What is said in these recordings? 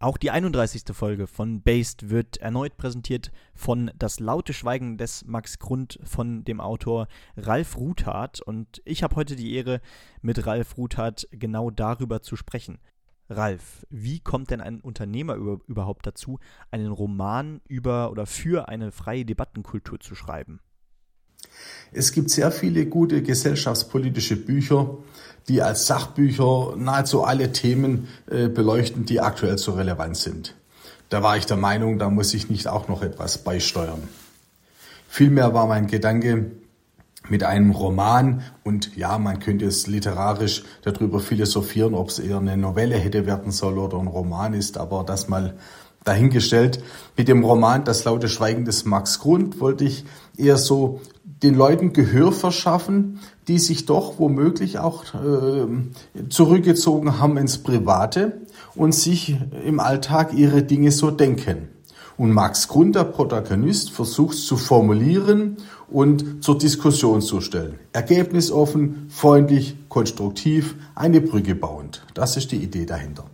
Auch die 31. Folge von Based wird erneut präsentiert von Das laute Schweigen des Max Grund von dem Autor Ralf Ruthardt. Und ich habe heute die Ehre, mit Ralf Ruthardt genau darüber zu sprechen. Ralf, wie kommt denn ein Unternehmer über, überhaupt dazu, einen Roman über oder für eine freie Debattenkultur zu schreiben? Es gibt sehr viele gute gesellschaftspolitische Bücher, die als Sachbücher nahezu alle Themen äh, beleuchten, die aktuell so relevant sind. Da war ich der Meinung, da muss ich nicht auch noch etwas beisteuern. Vielmehr war mein Gedanke, mit einem Roman und ja, man könnte es literarisch darüber philosophieren, ob es eher eine Novelle hätte werden sollen oder ein Roman ist, aber das mal dahingestellt. Mit dem Roman Das laute Schweigen des Max Grund wollte ich eher so den Leuten Gehör verschaffen, die sich doch womöglich auch äh, zurückgezogen haben ins Private und sich im Alltag ihre Dinge so denken. Und Max Grund, der Protagonist, versucht zu formulieren und zur Diskussion zu stellen. Ergebnisoffen, freundlich, konstruktiv, eine Brücke bauend. Das ist die Idee dahinter.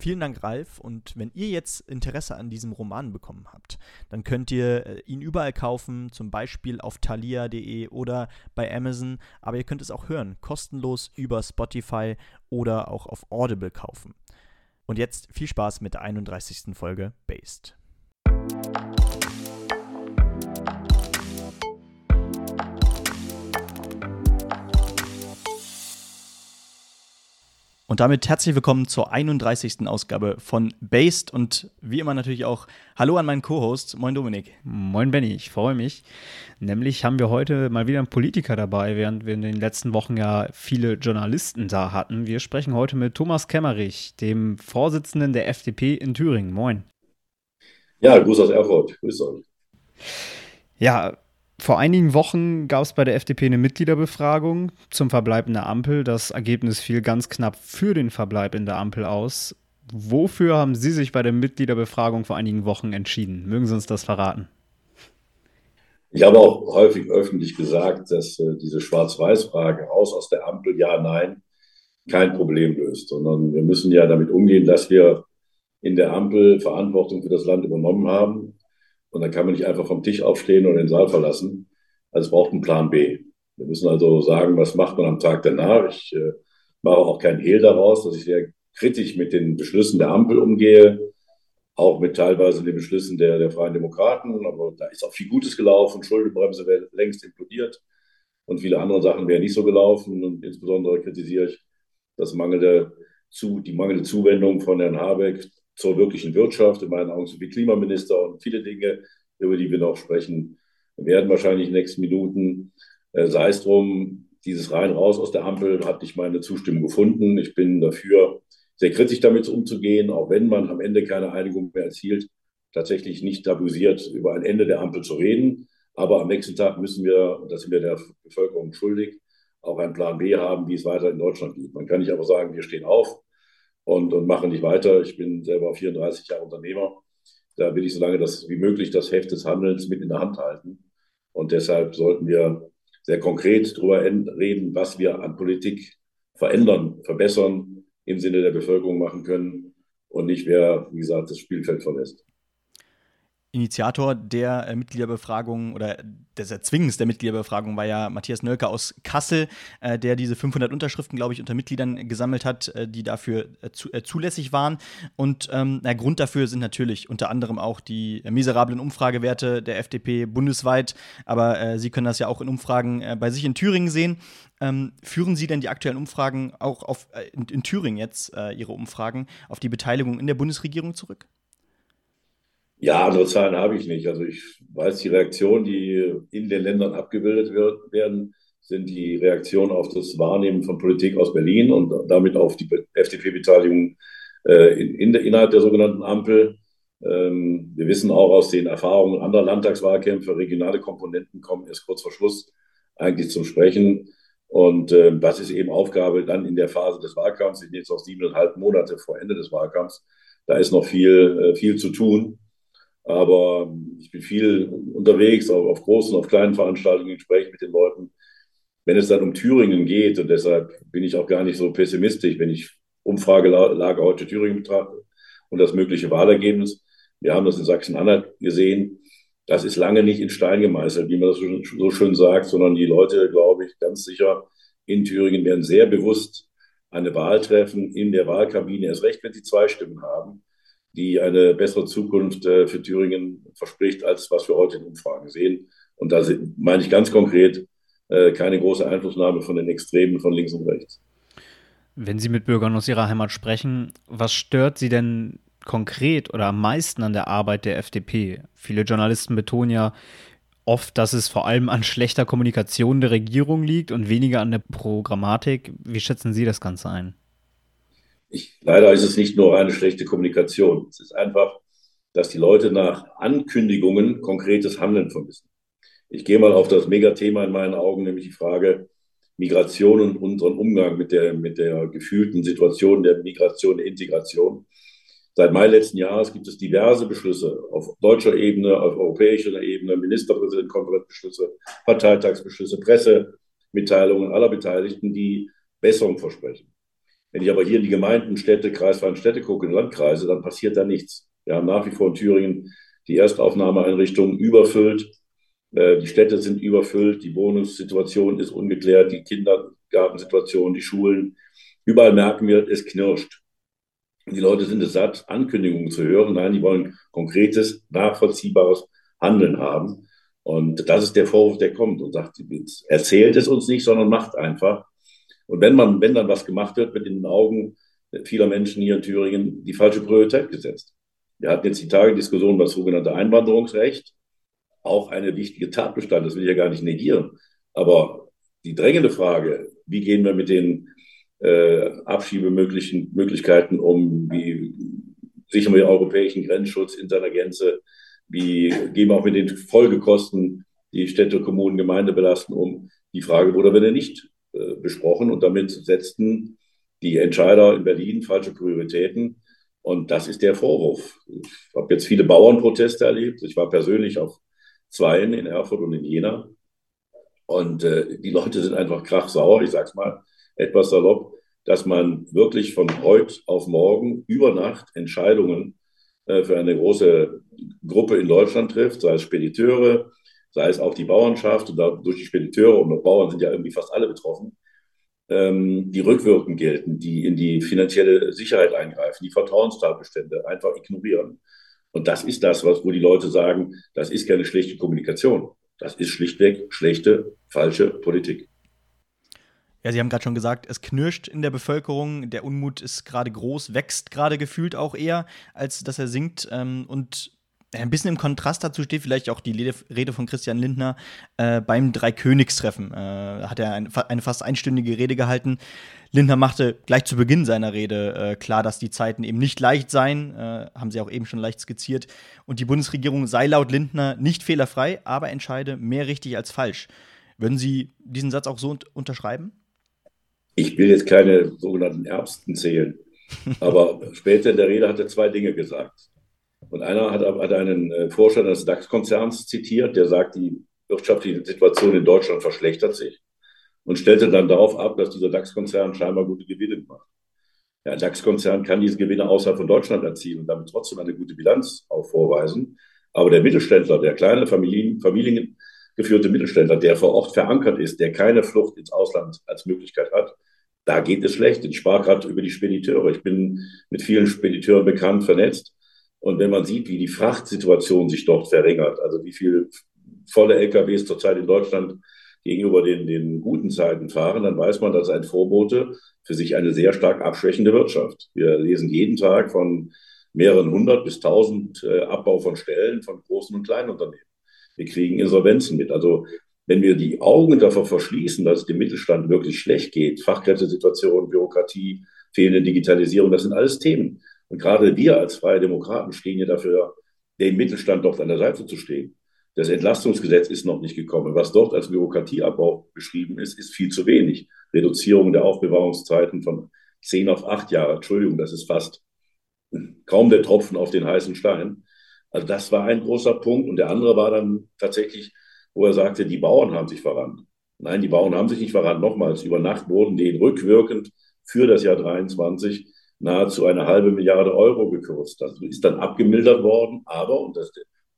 Vielen Dank, Ralf. Und wenn ihr jetzt Interesse an diesem Roman bekommen habt, dann könnt ihr äh, ihn überall kaufen, zum Beispiel auf thalia.de oder bei Amazon. Aber ihr könnt es auch hören, kostenlos über Spotify oder auch auf Audible kaufen. Und jetzt viel Spaß mit der 31. Folge Based. Und damit herzlich willkommen zur 31. Ausgabe von Based und wie immer natürlich auch Hallo an meinen Co-Host. Moin Dominik. Moin Benny, ich freue mich. Nämlich haben wir heute mal wieder einen Politiker dabei, während wir in den letzten Wochen ja viele Journalisten da hatten. Wir sprechen heute mit Thomas Kemmerich, dem Vorsitzenden der FDP in Thüringen. Moin. Ja, Gruß aus Erfurt. Grüß euch. Ja, vor einigen Wochen gab es bei der FDP eine Mitgliederbefragung zum Verbleib in der Ampel. Das Ergebnis fiel ganz knapp für den Verbleib in der Ampel aus. Wofür haben Sie sich bei der Mitgliederbefragung vor einigen Wochen entschieden? Mögen Sie uns das verraten? Ich habe auch häufig öffentlich gesagt, dass äh, diese Schwarz-Weiß-Frage raus aus der Ampel, ja, nein, kein Problem löst, sondern wir müssen ja damit umgehen, dass wir in der Ampel Verantwortung für das Land übernommen haben und dann kann man nicht einfach vom Tisch aufstehen und den Saal verlassen. Also es braucht einen Plan B. Wir müssen also sagen, was macht man am Tag danach. Ich äh, mache auch keinen Hehl daraus, dass ich sehr kritisch mit den Beschlüssen der Ampel umgehe, auch mit teilweise den Beschlüssen der, der Freien Demokraten. Aber da ist auch viel Gutes gelaufen. Schuldenbremse wäre längst implodiert und viele andere Sachen wären nicht so gelaufen. Und insbesondere kritisiere ich das mangelnde, zu, die mangelnde Zuwendung von Herrn Habeck zur wirklichen Wirtschaft, in meinen Augen so wie Klimaminister und viele Dinge, über die wir noch sprechen werden, wahrscheinlich in den nächsten Minuten. Äh, sei es drum, dieses rein raus aus der Ampel hat nicht meine Zustimmung gefunden. Ich bin dafür, sehr kritisch damit umzugehen, auch wenn man am Ende keine Einigung mehr erzielt, tatsächlich nicht tabuisiert, über ein Ende der Ampel zu reden. Aber am nächsten Tag müssen wir, und das sind wir der Bevölkerung schuldig, auch einen Plan B haben, wie es weiter in Deutschland geht. Man kann nicht aber sagen, wir stehen auf, und, und mache nicht weiter. Ich bin selber 34 Jahre Unternehmer. Da will ich so lange das, wie möglich das Heft des Handelns mit in der Hand halten. Und deshalb sollten wir sehr konkret darüber reden, was wir an Politik verändern, verbessern, im Sinne der Bevölkerung machen können und nicht wer, wie gesagt, das Spielfeld verlässt. Initiator der äh, Mitgliederbefragung oder des Erzwingens der Mitgliederbefragung war ja Matthias Nölker aus Kassel, äh, der diese 500 Unterschriften, glaube ich, unter Mitgliedern gesammelt hat, äh, die dafür äh, zu, äh, zulässig waren. Und ähm, der Grund dafür sind natürlich unter anderem auch die miserablen Umfragewerte der FDP bundesweit. Aber äh, Sie können das ja auch in Umfragen bei sich in Thüringen sehen. Ähm, führen Sie denn die aktuellen Umfragen auch auf, in, in Thüringen jetzt, Ihre Umfragen, auf die Beteiligung in der Bundesregierung zurück? Ja, andere Zahlen habe ich nicht. Also ich weiß, die Reaktionen, die in den Ländern abgebildet wird, werden, sind die Reaktionen auf das Wahrnehmen von Politik aus Berlin und damit auf die FDP-Beteiligung äh, in, in der, innerhalb der sogenannten Ampel. Ähm, wir wissen auch aus den Erfahrungen anderer Landtagswahlkämpfe, regionale Komponenten kommen erst kurz vor Schluss eigentlich zum Sprechen. Und äh, das ist eben Aufgabe dann in der Phase des Wahlkampfs. Wir sind jetzt noch siebeneinhalb Monate vor Ende des Wahlkampfs. Da ist noch viel, äh, viel zu tun. Aber ich bin viel unterwegs, auch auf großen, auf kleinen Veranstaltungen, Gespräche mit den Leuten. Wenn es dann um Thüringen geht, und deshalb bin ich auch gar nicht so pessimistisch, wenn ich Umfragelage heute Thüringen betrachte, und das mögliche Wahlergebnis. Wir haben das in Sachsen-Anhalt gesehen. Das ist lange nicht in Stein gemeißelt, wie man das so schön sagt, sondern die Leute, glaube ich, ganz sicher in Thüringen werden sehr bewusst eine Wahl treffen in der Wahlkabine, erst recht, wenn sie zwei Stimmen haben, die eine bessere Zukunft äh, für Thüringen verspricht, als was wir heute in Umfragen sehen. Und da meine ich ganz konkret äh, keine große Einflussnahme von den Extremen von links und rechts. Wenn Sie mit Bürgern aus Ihrer Heimat sprechen, was stört Sie denn konkret oder am meisten an der Arbeit der FDP? Viele Journalisten betonen ja oft, dass es vor allem an schlechter Kommunikation der Regierung liegt und weniger an der Programmatik. Wie schätzen Sie das Ganze ein? Ich, leider ist es nicht nur eine schlechte Kommunikation. Es ist einfach, dass die Leute nach Ankündigungen konkretes Handeln vermissen. Ich gehe mal auf das Megathema in meinen Augen, nämlich die Frage Migration und unseren Umgang mit der, mit der gefühlten Situation der Migration, der Integration. Seit Mai letzten Jahres gibt es diverse Beschlüsse auf deutscher Ebene, auf europäischer Ebene, Ministerpräsidentenkonferenzbeschlüsse, Parteitagsbeschlüsse, Pressemitteilungen aller Beteiligten, die Besserung versprechen. Wenn ich aber hier in die Gemeinden, Städte, kreisfreien Städte gucke, in Landkreise, dann passiert da nichts. Wir haben nach wie vor in Thüringen die Erstaufnahmeeinrichtungen überfüllt. Äh, die Städte sind überfüllt, die Wohnungssituation ist ungeklärt, die Kindergartensituation, die Schulen. Überall merken wir, es knirscht. Die Leute sind es satt, Ankündigungen zu hören. Nein, die wollen konkretes, nachvollziehbares Handeln haben. Und das ist der Vorwurf, der kommt und sagt, erzählt es uns nicht, sondern macht einfach. Und wenn man, wenn dann was gemacht wird, wird in den Augen vieler Menschen hier in Thüringen die falsche Priorität gesetzt. Wir hatten jetzt die Tage Diskussion über das sogenannte Einwanderungsrecht. Auch eine wichtige Tatbestand, das will ich ja gar nicht negieren. Aber die drängende Frage, wie gehen wir mit den äh, Abschiebemöglichkeiten um, wie sichern wir den europäischen Grenzschutz in seiner Gänze, wie gehen wir auch mit den Folgekosten, die Städte, Kommunen, Gemeinde belasten, um. Die Frage wurde aber nicht äh, besprochen und damit setzten die Entscheider in Berlin falsche Prioritäten. Und das ist der Vorwurf. Ich habe jetzt viele Bauernproteste erlebt. Ich war persönlich auf zweien in Erfurt und in Jena. Und äh, die Leute sind einfach krachsauer, ich sage es mal etwas salopp, dass man wirklich von heute auf morgen über Nacht Entscheidungen äh, für eine große Gruppe in Deutschland trifft, sei es Spediteure, sei es auch die Bauernschaft und durch die Spediteure und Bauern sind ja irgendwie fast alle betroffen, ähm, die rückwirkend gelten, die in die finanzielle Sicherheit eingreifen, die Vertrauenstatbestände einfach ignorieren. Und das ist das, was, wo die Leute sagen, das ist keine schlechte Kommunikation. Das ist schlichtweg schlechte, falsche Politik. Ja, Sie haben gerade schon gesagt, es knirscht in der Bevölkerung, der Unmut ist gerade groß, wächst gerade gefühlt auch eher, als dass er sinkt. Ähm, und ein bisschen im Kontrast dazu steht vielleicht auch die Rede von Christian Lindner äh, beim Dreikönigstreffen. Äh, hat er ein, eine fast einstündige Rede gehalten. Lindner machte gleich zu Beginn seiner Rede äh, klar, dass die Zeiten eben nicht leicht seien, äh, haben sie auch eben schon leicht skizziert. Und die Bundesregierung sei laut Lindner nicht fehlerfrei, aber entscheide mehr richtig als falsch. Würden Sie diesen Satz auch so unterschreiben? Ich will jetzt keine sogenannten Erbsten zählen, aber später in der Rede hat er zwei Dinge gesagt. Und einer hat, hat einen äh, Vorstand des DAX-Konzerns zitiert, der sagt, die wirtschaftliche Situation in Deutschland verschlechtert sich und stellte dann darauf ab, dass dieser DAX-Konzern scheinbar gute Gewinne macht. Ja, ein DAX-Konzern kann diese Gewinne außerhalb von Deutschland erzielen und damit trotzdem eine gute Bilanz auch vorweisen. Aber der Mittelständler, der kleine Familien, familiengeführte Mittelständler, der vor Ort verankert ist, der keine Flucht ins Ausland als Möglichkeit hat, da geht es schlecht. Ich sprach gerade über die Spediteure. Ich bin mit vielen Spediteuren bekannt, vernetzt. Und wenn man sieht, wie die Frachtsituation sich dort verringert, also wie viel volle LKWs zurzeit in Deutschland gegenüber den, den guten Zeiten fahren, dann weiß man, dass ein Vorbote für sich eine sehr stark abschwächende Wirtschaft. Wir lesen jeden Tag von mehreren hundert bis tausend äh, Abbau von Stellen von großen und kleinen Unternehmen. Wir kriegen Insolvenzen mit. Also wenn wir die Augen davor verschließen, dass es dem Mittelstand wirklich schlecht geht, Fachkräftesituation, Bürokratie, fehlende Digitalisierung, das sind alles Themen. Und gerade wir als Freie Demokraten stehen ja dafür, dem Mittelstand dort an der Seite zu stehen. Das Entlastungsgesetz ist noch nicht gekommen. Was dort als Bürokratieabbau beschrieben ist, ist viel zu wenig. Reduzierung der Aufbewahrungszeiten von zehn auf acht Jahre. Entschuldigung, das ist fast kaum der Tropfen auf den heißen Stein. Also das war ein großer Punkt. Und der andere war dann tatsächlich, wo er sagte, die Bauern haben sich verrannt. Nein, die Bauern haben sich nicht verrannt. Nochmals, über Nacht wurden denen rückwirkend für das Jahr 23 nahezu eine halbe Milliarde Euro gekürzt. Das ist dann abgemildert worden, aber, und das,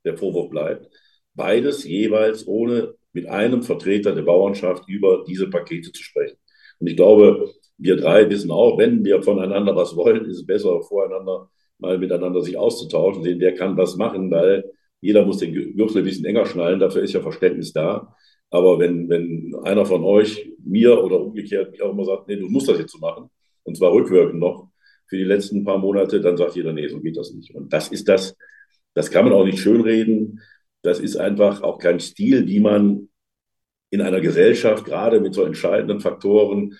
der Vorwurf bleibt, beides jeweils ohne mit einem Vertreter der Bauernschaft über diese Pakete zu sprechen. Und ich glaube, wir drei wissen auch, wenn wir voneinander was wollen, ist es besser, voreinander mal miteinander sich auszutauschen, sehen, wer kann was machen, weil jeder muss den Gürtel ein bisschen enger schnallen, dafür ist ja Verständnis da. Aber wenn, wenn einer von euch mir oder umgekehrt wie auch immer sagt, nee, du musst das jetzt so machen, und zwar rückwirkend noch für die letzten paar Monate, dann sagt jeder, nee, so geht das nicht. Und das ist das, das kann man auch nicht schönreden. Das ist einfach auch kein Stil, wie man in einer Gesellschaft gerade mit so entscheidenden Faktoren,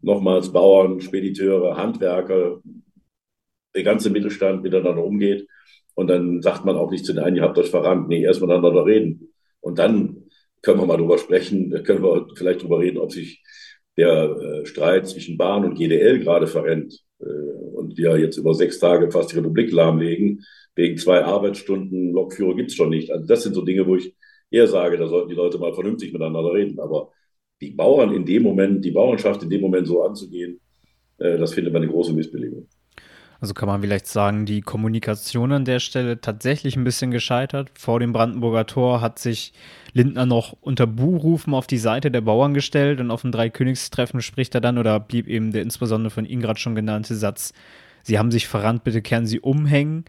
nochmals Bauern, Spediteure, Handwerker, der ganze Mittelstand miteinander umgeht. Und dann sagt man auch nicht zu den einen, ihr habt euch verrannt. Nee, erst miteinander reden. Und dann können wir mal drüber sprechen, können wir vielleicht drüber reden, ob sich der äh, Streit zwischen Bahn und GDL gerade verrennt äh, und wir jetzt über sechs Tage fast die Republik lahmlegen. Wegen zwei Arbeitsstunden Lokführer gibt es schon nicht. Also das sind so Dinge, wo ich eher sage, da sollten die Leute mal vernünftig miteinander reden. Aber die Bauern in dem Moment, die Bauernschaft in dem Moment so anzugehen, äh, das findet man eine große Missbilligung. Also kann man vielleicht sagen, die Kommunikation an der Stelle tatsächlich ein bisschen gescheitert. Vor dem Brandenburger Tor hat sich Lindner noch unter Buhrufen auf die Seite der Bauern gestellt und auf dem Dreikönigstreffen spricht er dann oder blieb eben der insbesondere von gerade schon genannte Satz, Sie haben sich verrannt, bitte kehren Sie umhängen.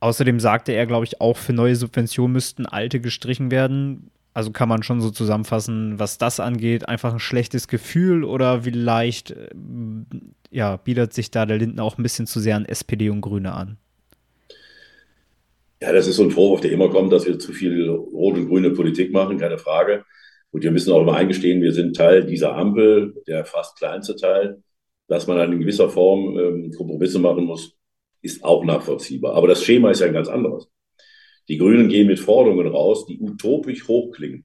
Außerdem sagte er, glaube ich, auch für neue Subventionen müssten alte gestrichen werden. Also kann man schon so zusammenfassen, was das angeht, einfach ein schlechtes Gefühl oder vielleicht äh, ja, bietet sich da der Lindner auch ein bisschen zu sehr an SPD und Grüne an? Ja, das ist so ein Vorwurf, der immer kommt, dass wir zu viel rot und grüne Politik machen, keine Frage. Und wir müssen auch immer eingestehen, wir sind Teil dieser Ampel, der fast kleinste Teil. Dass man in gewisser Form ähm, Kompromisse machen muss, ist auch nachvollziehbar. Aber das Schema ist ja ein ganz anderes. Die Grünen gehen mit Forderungen raus, die utopisch hochklingen,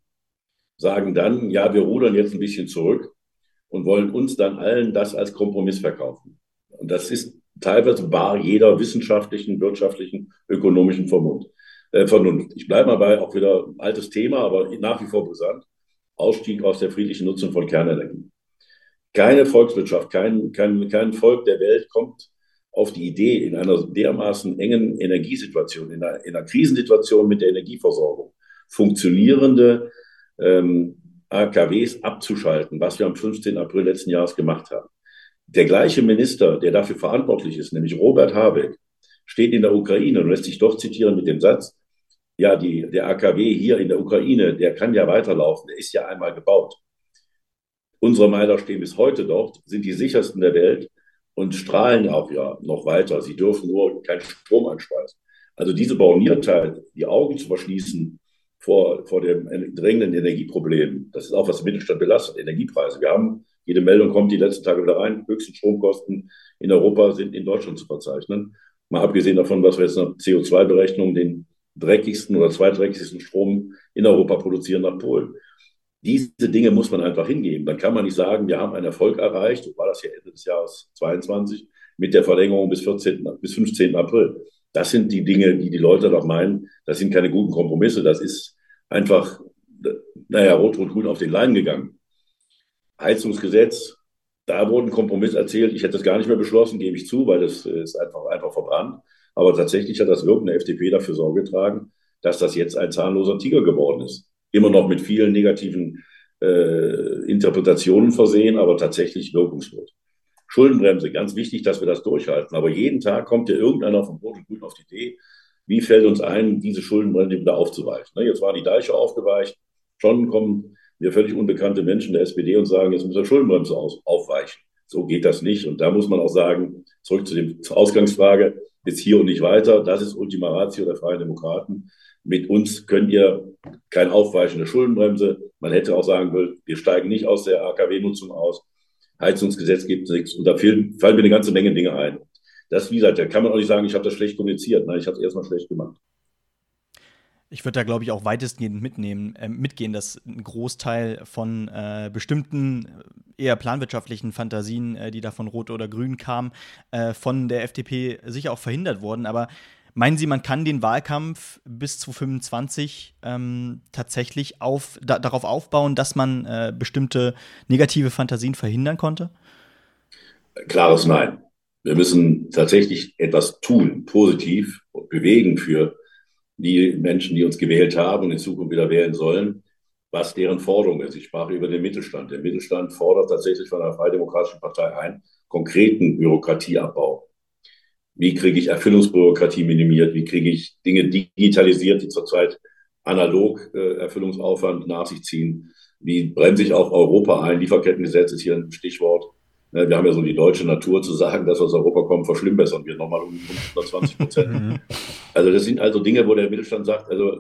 sagen dann, ja, wir rudern jetzt ein bisschen zurück und wollen uns dann allen das als Kompromiss verkaufen. Und das ist teilweise bar jeder wissenschaftlichen, wirtschaftlichen, ökonomischen Vernunft. Äh, Vernunft. Ich bleibe mal bei auch wieder altes Thema, aber nach wie vor brisant. Ausstieg aus der friedlichen Nutzung von Kernenergie. Keine Volkswirtschaft, kein, kein, kein Volk der Welt kommt auf die Idee, in einer dermaßen engen Energiesituation, in einer, in einer Krisensituation mit der Energieversorgung, funktionierende ähm, AKWs abzuschalten, was wir am 15. April letzten Jahres gemacht haben. Der gleiche Minister, der dafür verantwortlich ist, nämlich Robert Habeck, steht in der Ukraine und lässt sich doch zitieren mit dem Satz, ja, die, der AKW hier in der Ukraine, der kann ja weiterlaufen, der ist ja einmal gebaut. Unsere Meiler stehen bis heute dort, sind die sichersten der Welt und strahlen auch ja noch weiter. Sie dürfen nur keinen Strom anspeisen. Also diese Borniertheit, die Augen zu verschließen vor, vor dem drängenden Energieproblem. Das ist auch, was den Mittelstand belastet, Energiepreise. Wir haben, jede Meldung kommt die letzten Tage wieder rein, höchsten Stromkosten in Europa sind in Deutschland zu verzeichnen. Mal abgesehen davon, was wir jetzt nach CO2-Berechnung den dreckigsten oder zweitdreckigsten Strom in Europa produzieren nach Polen. Diese Dinge muss man einfach hingeben. Dann kann man nicht sagen, wir haben einen Erfolg erreicht, war das ja Ende des Jahres 22, mit der Verlängerung bis, 14, bis 15. April. Das sind die Dinge, die die Leute doch meinen, das sind keine guten Kompromisse, das ist einfach, naja, Rot-Rot-Grün auf den Leim gegangen. Heizungsgesetz, da wurde ein Kompromiss erzählt. Ich hätte das gar nicht mehr beschlossen, gebe ich zu, weil das ist einfach, einfach verbrannt. Aber tatsächlich hat das Wirken der FDP dafür Sorge getragen, dass das jetzt ein zahnloser Tiger geworden ist. Immer noch mit vielen negativen äh, Interpretationen versehen, aber tatsächlich wirkungslos. Schuldenbremse, ganz wichtig, dass wir das durchhalten. Aber jeden Tag kommt ja irgendeiner von Rot und Grün auf die Idee, wie fällt uns ein, diese Schuldenbremse wieder aufzuweichen. Ne, jetzt war die Deiche aufgeweicht, schon kommen mir völlig unbekannte Menschen der SPD und sagen, jetzt müssen wir Schuldenbremse aufweichen. So geht das nicht. Und da muss man auch sagen, zurück zu dem, zur Ausgangsfrage, bis hier und nicht weiter. Das ist Ultima Ratio der Freien Demokraten. Mit uns könnt ihr kein Aufweichen der Schuldenbremse. Man hätte auch sagen können, wir steigen nicht aus der AKW-Nutzung aus. Heizungsgesetz gibt es nichts. Und da fallen mir eine ganze Menge Dinge ein. Das, wie gesagt, da kann man auch nicht sagen, ich habe das schlecht kommuniziert. Nein, ich habe es erstmal schlecht gemacht. Ich würde da, glaube ich, auch weitestgehend mitnehmen, äh, mitgehen, dass ein Großteil von äh, bestimmten äh, eher planwirtschaftlichen Fantasien, äh, die da von Rot oder Grün kamen, äh, von der FDP sicher auch verhindert wurden. Aber Meinen Sie, man kann den Wahlkampf bis zu 25 ähm, tatsächlich auf, da, darauf aufbauen, dass man äh, bestimmte negative Fantasien verhindern konnte? Klares Nein. Wir müssen tatsächlich etwas tun, positiv bewegen für die Menschen, die uns gewählt haben und in Zukunft wieder wählen sollen, was deren Forderung ist. Ich sprach über den Mittelstand. Der Mittelstand fordert tatsächlich von der Freidemokratischen Partei ein, konkreten Bürokratieabbau. Wie kriege ich Erfüllungsbürokratie minimiert? Wie kriege ich Dinge digitalisiert, die zurzeit analog äh, Erfüllungsaufwand nach sich ziehen? Wie bremse ich auch Europa ein? Lieferkettengesetz ist hier ein Stichwort. Ne, wir haben ja so die deutsche Natur zu sagen, dass aus Europa kommen, verschlimmbessern wir nochmal um 120 Prozent. Mhm. also das sind also Dinge, wo der Mittelstand sagt, also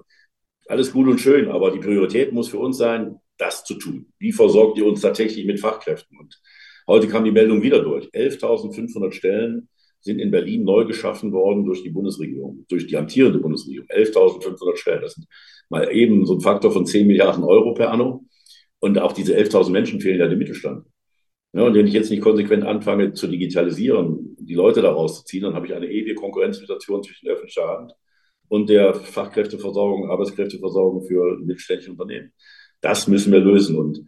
alles gut und schön, aber die Priorität muss für uns sein, das zu tun. Wie versorgt ihr uns tatsächlich mit Fachkräften? Und heute kam die Meldung wieder durch. 11.500 Stellen sind in Berlin neu geschaffen worden durch die Bundesregierung, durch die amtierende Bundesregierung. 11.500 Stellen. Das sind mal eben so ein Faktor von 10 Milliarden Euro per anno. Und auch diese 11.000 Menschen fehlen ja dem Mittelstand. Ja, und wenn ich jetzt nicht konsequent anfange zu digitalisieren, die Leute da rauszuziehen, dann habe ich eine ewige Konkurrenzsituation zwischen öffentlicher Hand und der Fachkräfteversorgung, Arbeitskräfteversorgung für mittelständische Unternehmen. Das müssen wir lösen. Und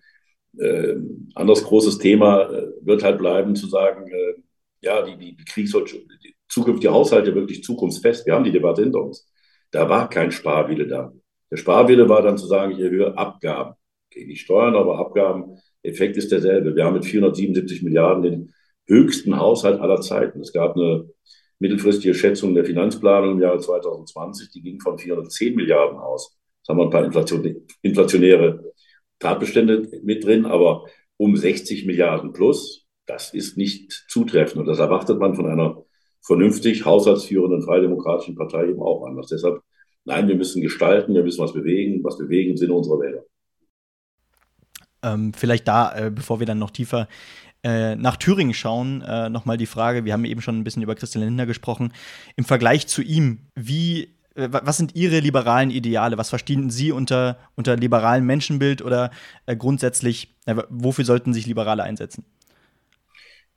äh, anderes großes Thema äh, wird halt bleiben, zu sagen, äh, ja, die, die, die Kriegsholz, die zukünftige Haushalte wirklich zukunftsfest. Wir haben die Debatte hinter uns. Da war kein Sparwille da. Der Sparwille war dann zu sagen, ich erhöhe Abgaben. Okay, nicht Steuern, aber Abgaben Effekt ist derselbe. Wir haben mit 477 Milliarden den höchsten Haushalt aller Zeiten. Es gab eine mittelfristige Schätzung der Finanzplanung im Jahre 2020, die ging von 410 Milliarden aus. Jetzt haben wir ein paar Inflation, inflationäre Tatbestände mit drin, aber um 60 Milliarden plus, das ist nicht zutreffend. Und das erwartet man von einer vernünftig haushaltsführenden Freidemokratischen Partei eben auch anders. Deshalb, nein, wir müssen gestalten, wir müssen was bewegen, was bewegen im Sinne unserer Wähler. Ähm, vielleicht da, äh, bevor wir dann noch tiefer äh, nach Thüringen schauen, äh, nochmal die Frage, wir haben eben schon ein bisschen über Christian Lindner gesprochen, im Vergleich zu ihm, wie, äh, was sind Ihre liberalen Ideale? Was verstehen Sie unter, unter liberalem Menschenbild oder äh, grundsätzlich, wofür sollten sich Liberale einsetzen?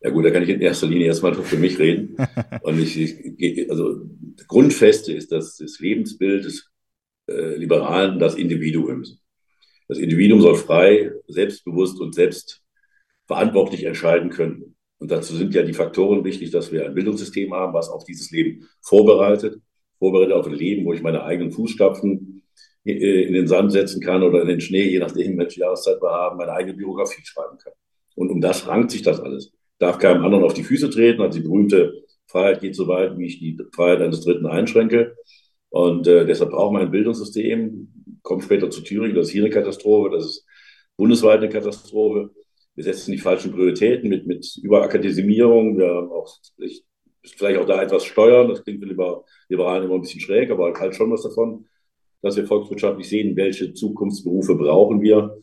Ja gut, da kann ich in erster Linie erstmal für mich reden. Und ich, ich also Grundfeste ist dass das Lebensbild des äh, Liberalen das Individuum. Das Individuum soll frei, selbstbewusst und selbst verantwortlich entscheiden können. Und dazu sind ja die Faktoren wichtig, dass wir ein Bildungssystem haben, was auf dieses Leben vorbereitet, vorbereitet auf ein Leben, wo ich meine eigenen Fußstapfen in den Sand setzen kann oder in den Schnee, je nachdem, welche Jahreszeit wir haben, meine eigene Biografie schreiben kann. Und um das rankt sich das alles. Darf keinem anderen auf die Füße treten, also die berühmte Freiheit geht so weit, wie ich die Freiheit eines Dritten einschränke. Und äh, deshalb brauchen wir ein Bildungssystem, kommen später zu Thüringen, das ist hier eine Katastrophe, das ist bundesweit eine Katastrophe. Wir setzen die falschen Prioritäten mit, mit Überakademisierung. Wir haben auch vielleicht auch da etwas steuern. Das klingt für Liberalen immer ein bisschen schräg, aber halt schon was davon, dass wir volkswirtschaftlich sehen, welche Zukunftsberufe brauchen wir.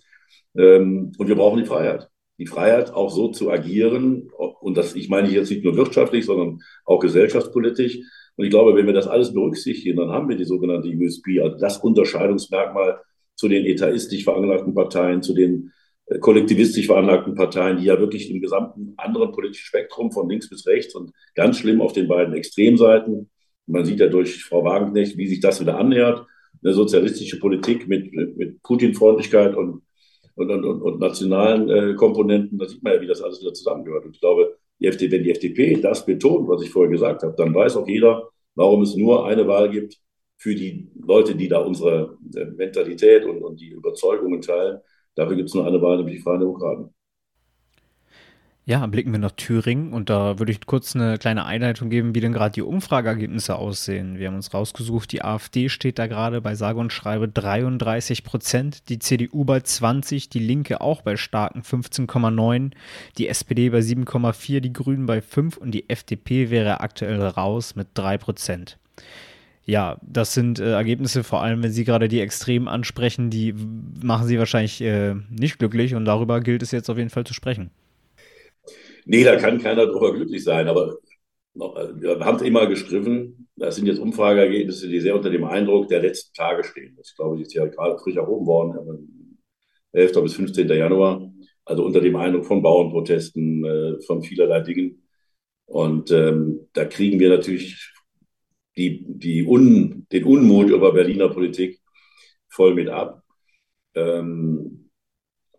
Ähm, und wir brauchen die Freiheit. Die Freiheit, auch so zu agieren. Und das, ich meine jetzt nicht nur wirtschaftlich, sondern auch gesellschaftspolitisch, und ich glaube, wenn wir das alles berücksichtigen, dann haben wir die sogenannte USP, also das Unterscheidungsmerkmal zu den etaistisch veranlagten Parteien, zu den äh, kollektivistisch veranlagten Parteien, die ja wirklich im gesamten anderen politischen Spektrum von links bis rechts und ganz schlimm auf den beiden Extremseiten. Man sieht ja durch Frau Wagenknecht, wie sich das wieder annähert. Eine sozialistische Politik mit, mit, mit Putin-Freundlichkeit und, und, und, und, nationalen äh, Komponenten, da sieht man ja, wie das alles wieder zusammengehört. Und ich glaube, die FDP, wenn die FDP das betont, was ich vorher gesagt habe, dann weiß auch jeder, warum es nur eine Wahl gibt für die Leute, die da unsere äh, Mentalität und, und die Überzeugungen teilen. Dafür gibt es nur eine Wahl, nämlich die Freien Demokraten. Ja, blicken wir nach Thüringen und da würde ich kurz eine kleine Einleitung geben, wie denn gerade die Umfrageergebnisse aussehen. Wir haben uns rausgesucht, die AfD steht da gerade bei sage und schreibe 33 Prozent, die CDU bei 20, die Linke auch bei starken 15,9, die SPD bei 7,4, die Grünen bei 5 und die FDP wäre aktuell raus mit 3 Prozent. Ja, das sind äh, Ergebnisse, vor allem wenn Sie gerade die Extremen ansprechen, die machen Sie wahrscheinlich äh, nicht glücklich und darüber gilt es jetzt auf jeden Fall zu sprechen. Nee, da kann keiner drüber glücklich sein. Aber wir haben es immer gestriffen. Das sind jetzt Umfrageergebnisse, die sehr unter dem Eindruck der letzten Tage stehen. Das glaube ich ist ja gerade frisch erhoben worden, 11. bis 15. Januar. Also unter dem Eindruck von Bauernprotesten, äh, von vielerlei Dingen. Und ähm, da kriegen wir natürlich die, die Un, den Unmut über Berliner Politik voll mit ab. Ähm,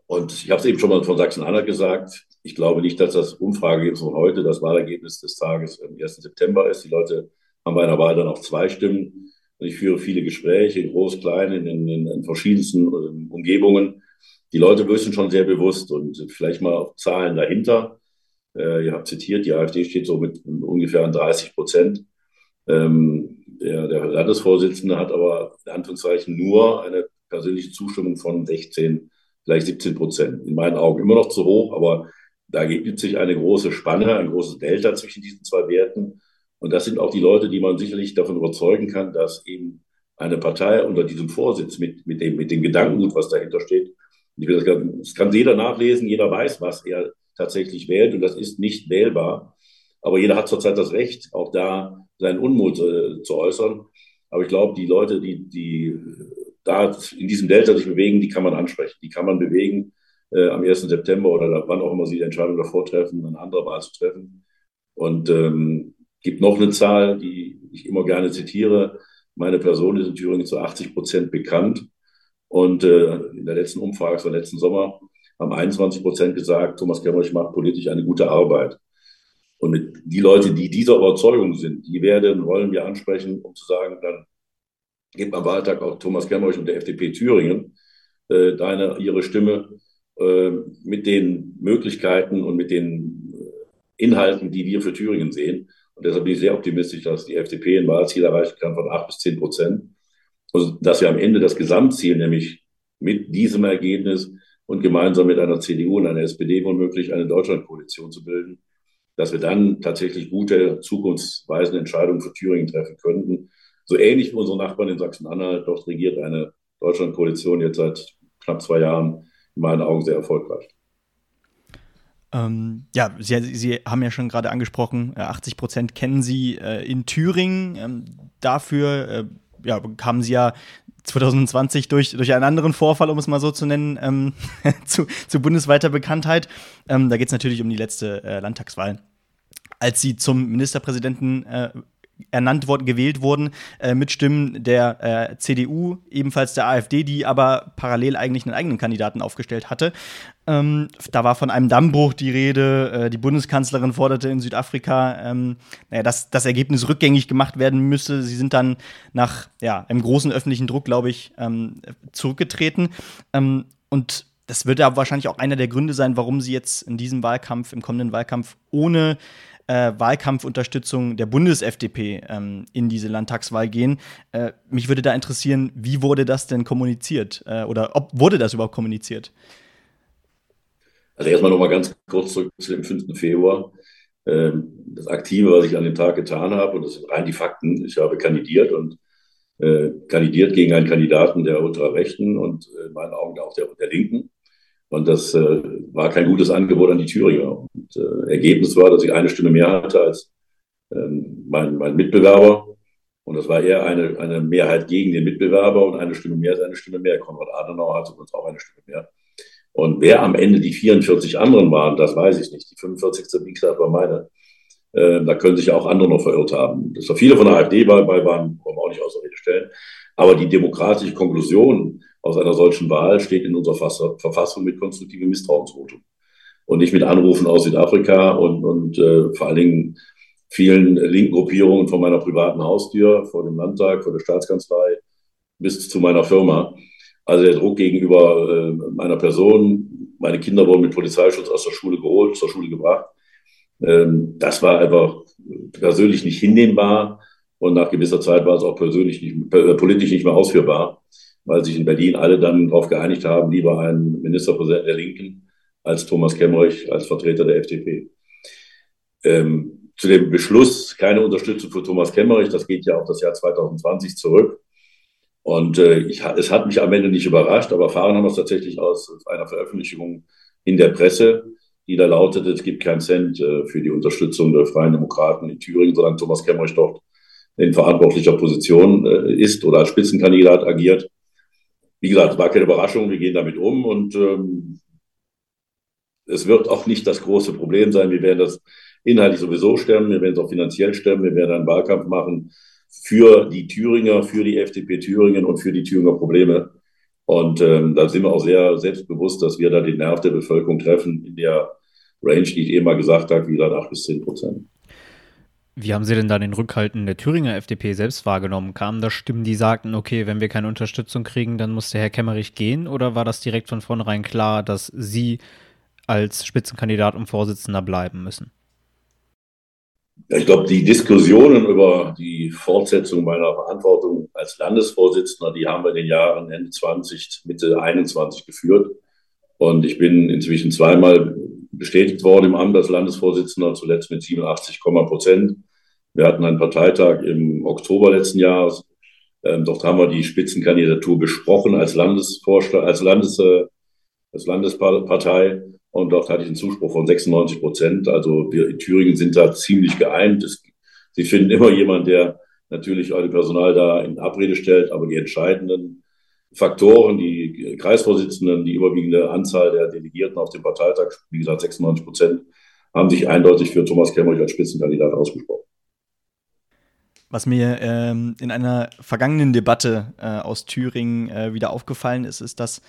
und ich habe es eben schon mal von Sachsen-Anhalt gesagt, ich glaube nicht, dass das Umfrageergebnis von heute das Wahlergebnis des Tages am 1. September ist. Die Leute haben bei einer Wahl dann auch zwei Stimmen. Und ich führe viele Gespräche, groß, klein, in, in, in verschiedensten ähm, Umgebungen. Die Leute wissen schon sehr bewusst und vielleicht mal auch Zahlen dahinter. Äh, ihr habt zitiert, die AfD steht so mit ungefähr an 30 Prozent. Ähm, der, der Landesvorsitzende hat aber in Anführungszeichen nur eine persönliche Zustimmung von 16, vielleicht 17 Prozent. In meinen Augen immer noch zu hoch, aber da gibt sich eine große Spanne, ein großes Delta zwischen diesen zwei Werten. Und das sind auch die Leute, die man sicherlich davon überzeugen kann, dass eben eine Partei unter diesem Vorsitz mit, mit, dem, mit dem Gedankengut, was dahinter steht, das kann jeder nachlesen, jeder weiß, was er tatsächlich wählt und das ist nicht wählbar. Aber jeder hat zurzeit das Recht, auch da seinen Unmut äh, zu äußern. Aber ich glaube, die Leute, die, die da in diesem Delta sich bewegen, die kann man ansprechen. Die kann man bewegen, äh, am 1. September oder wann auch immer Sie die Entscheidung davor treffen, eine andere Wahl zu treffen. Und ähm, gibt noch eine Zahl, die ich immer gerne zitiere. Meine Person ist in Thüringen zu 80 Prozent bekannt. Und äh, in der letzten Umfrage, war letzten Sommer, haben 21 Prozent gesagt, Thomas Kemmerich macht politisch eine gute Arbeit. Und mit die Leute, die dieser Überzeugung sind, die werden, wollen wir ansprechen, um zu sagen, dann gibt am Wahltag auch Thomas Kemmerich und der FDP Thüringen äh, deine, ihre Stimme mit den Möglichkeiten und mit den äh, Inhalten, die wir für Thüringen sehen. Und deshalb bin ich sehr optimistisch, dass die FDP ein Wahlziel erreichen kann von 8 bis 10 Prozent. Und dass wir am Ende das Gesamtziel, nämlich mit diesem Ergebnis und gemeinsam mit einer CDU und einer SPD womöglich eine Deutschlandkoalition zu bilden, dass wir dann tatsächlich gute, zukunftsweisende Entscheidungen für Thüringen treffen könnten. So ähnlich wie unsere Nachbarn in Sachsen-Anhalt. Dort regiert eine Deutschlandkoalition jetzt seit knapp zwei Jahren in meinen Augen sehr erfolgreich. Ähm, ja, Sie, Sie, haben ja schon gerade angesprochen, 80 äh, Prozent kennen Sie äh, in Thüringen. Ähm, dafür äh, ja, kamen Sie ja 2020 durch, durch einen anderen Vorfall, um es mal so zu nennen, ähm, zu, zu, bundesweiter Bekanntheit. Ähm, da geht es natürlich um die letzte äh, Landtagswahl. Als Sie zum Ministerpräsidenten äh, ernannt worden, gewählt wurden, äh, mit Stimmen der äh, CDU, ebenfalls der AfD, die aber parallel eigentlich einen eigenen Kandidaten aufgestellt hatte. Ähm, da war von einem Dammbruch die Rede. Äh, die Bundeskanzlerin forderte in Südafrika, ähm, naja, dass das Ergebnis rückgängig gemacht werden müsse. Sie sind dann nach ja, einem großen öffentlichen Druck, glaube ich, ähm, zurückgetreten. Ähm, und das wird ja wahrscheinlich auch einer der Gründe sein, warum sie jetzt in diesem Wahlkampf, im kommenden Wahlkampf, ohne äh, Wahlkampfunterstützung der Bundes-FDP ähm, in diese Landtagswahl gehen. Äh, mich würde da interessieren, wie wurde das denn kommuniziert? Äh, oder ob wurde das überhaupt kommuniziert? Also erstmal noch mal ganz kurz zurück zu dem 5. Februar. Ähm, das Aktive, was ich an dem Tag getan habe, und das sind rein die Fakten, ich habe kandidiert und äh, kandidiert gegen einen Kandidaten der Ultrarechten und in meinen Augen auch der, der Linken. Und das äh, war kein gutes Angebot an die Thüringer. Und äh, Ergebnis war, dass ich eine Stimme mehr hatte als ähm, mein, mein Mitbewerber. Und das war eher eine, eine Mehrheit gegen den Mitbewerber und eine Stimme mehr ist eine Stimme mehr. Konrad Adenauer hatte uns auch eine Stimme mehr. Und wer am Ende die 44 anderen waren, das weiß ich nicht. Die 45. wie gesagt, war meine. Äh, da können sich auch andere noch verirrt haben. Dass da viele von der AfD bei waren, wollen wir auch nicht außer Rede stellen. Aber die demokratische Konklusion aus einer solchen Wahl steht in unserer Verfassung mit konstruktivem Misstrauensvotum und nicht mit Anrufen aus Südafrika und, und äh, vor allen Dingen vielen linken Gruppierungen von meiner privaten Haustür vor dem Landtag, vor der Staatskanzlei bis zu meiner Firma. Also der Druck gegenüber äh, meiner Person, meine Kinder wurden mit Polizeischutz aus der Schule geholt, zur Schule gebracht. Ähm, das war einfach persönlich nicht hinnehmbar und nach gewisser Zeit war es auch persönlich nicht, äh, politisch nicht mehr ausführbar weil sich in Berlin alle dann darauf geeinigt haben, lieber einen Ministerpräsidenten der Linken als Thomas Kemmerich als Vertreter der FDP. Ähm, zu dem Beschluss, keine Unterstützung für Thomas Kemmerich, das geht ja auf das Jahr 2020 zurück. Und äh, ich, es hat mich am Ende nicht überrascht, aber erfahren haben wir es tatsächlich aus einer Veröffentlichung in der Presse, die da lautete, es gibt keinen Cent äh, für die Unterstützung der Freien Demokraten in Thüringen, solange Thomas Kemmerich dort in verantwortlicher Position äh, ist oder als Spitzenkandidat agiert wie gesagt, es war keine Überraschung, wir gehen damit um und ähm, es wird auch nicht das große Problem sein. Wir werden das inhaltlich sowieso stemmen, wir werden es auch finanziell stemmen, wir werden einen Wahlkampf machen für die Thüringer, für die FDP Thüringen und für die Thüringer Probleme. Und ähm, da sind wir auch sehr selbstbewusst, dass wir da den Nerv der Bevölkerung treffen in der Range, die ich eben mal gesagt habe, wie gesagt, 8 bis 10 Prozent. Wie haben Sie denn da den Rückhalten der Thüringer FDP selbst wahrgenommen? Kamen da Stimmen, die sagten, okay, wenn wir keine Unterstützung kriegen, dann muss der Herr Kemmerich gehen? Oder war das direkt von vornherein klar, dass Sie als Spitzenkandidat und Vorsitzender bleiben müssen? Ich glaube, die Diskussionen über die Fortsetzung meiner Verantwortung als Landesvorsitzender, die haben wir in den Jahren Ende 20, Mitte 21 geführt. Und ich bin inzwischen zweimal bestätigt worden im Amt als Landesvorsitzender, zuletzt mit 87, Prozent. Wir hatten einen Parteitag im Oktober letzten Jahres. Ähm, dort haben wir die Spitzenkandidatur besprochen als Landesvorstand, als Landes, äh, als Landespartei. Und dort hatte ich einen Zuspruch von 96 Prozent. Also wir in Thüringen sind da ziemlich geeint. Es, Sie finden immer jemanden, der natürlich alle Personal da in Abrede stellt, aber die entscheidenden Faktoren, die Kreisvorsitzenden, die überwiegende Anzahl der Delegierten auf dem Parteitag, wie gesagt 96 Prozent, haben sich eindeutig für Thomas Kemmerich als Spitzenkandidat ausgesprochen. Was mir ähm, in einer vergangenen Debatte äh, aus Thüringen äh, wieder aufgefallen ist, ist, dass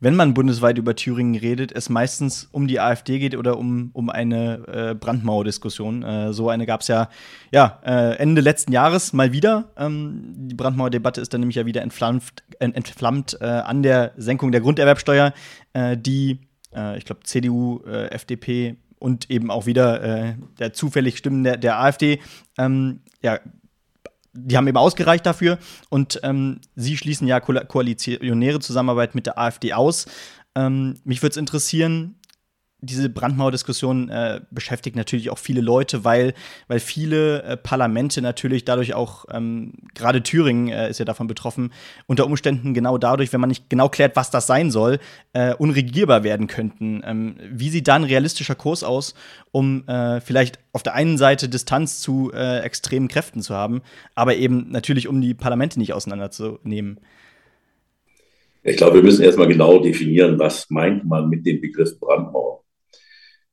wenn man bundesweit über Thüringen redet, es meistens um die AfD geht oder um, um eine äh, Brandmauerdiskussion. Äh, so eine gab es ja, ja äh, Ende letzten Jahres mal wieder. Ähm, die Brandmauerdebatte ist dann nämlich ja wieder entflammt, entflammt äh, an der Senkung der Grunderwerbsteuer, äh, die, äh, ich glaube, CDU, FDP und eben auch wieder der zufällig Stimmen der, der AfD ähm, ja, die haben eben ausgereicht dafür und ähm, sie schließen ja ko koalitionäre Zusammenarbeit mit der AfD aus. Ähm, mich würde es interessieren, diese Brandmauerdiskussion äh, beschäftigt natürlich auch viele Leute, weil, weil viele äh, Parlamente natürlich dadurch auch, ähm, gerade Thüringen äh, ist ja davon betroffen, unter Umständen genau dadurch, wenn man nicht genau klärt, was das sein soll, äh, unregierbar werden könnten. Ähm, wie sieht da ein realistischer Kurs aus, um äh, vielleicht auf der einen Seite Distanz zu äh, extremen Kräften zu haben, aber eben natürlich, um die Parlamente nicht auseinanderzunehmen? Ich glaube, wir müssen erstmal genau definieren, was meint man mit dem Begriff Brandmauer.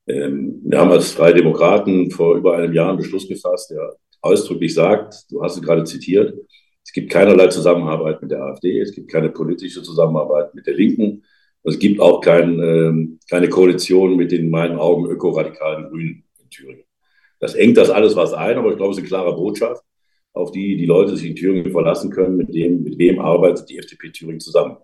Ähm, wir haben als Freie Demokraten vor über einem Jahr einen Beschluss gefasst, der ausdrücklich sagt, du hast es gerade zitiert, es gibt keinerlei Zusammenarbeit mit der AfD, es gibt keine politische Zusammenarbeit mit der Linken, es gibt auch kein, ähm, keine Koalition mit den in meinen Augen ökoradikalen Grünen in Thüringen. Das engt das alles was ein, aber ich glaube, es ist eine klare Botschaft, auf die die Leute sich in Thüringen verlassen können, mit dem, mit wem arbeitet die FDP Thüringen zusammen.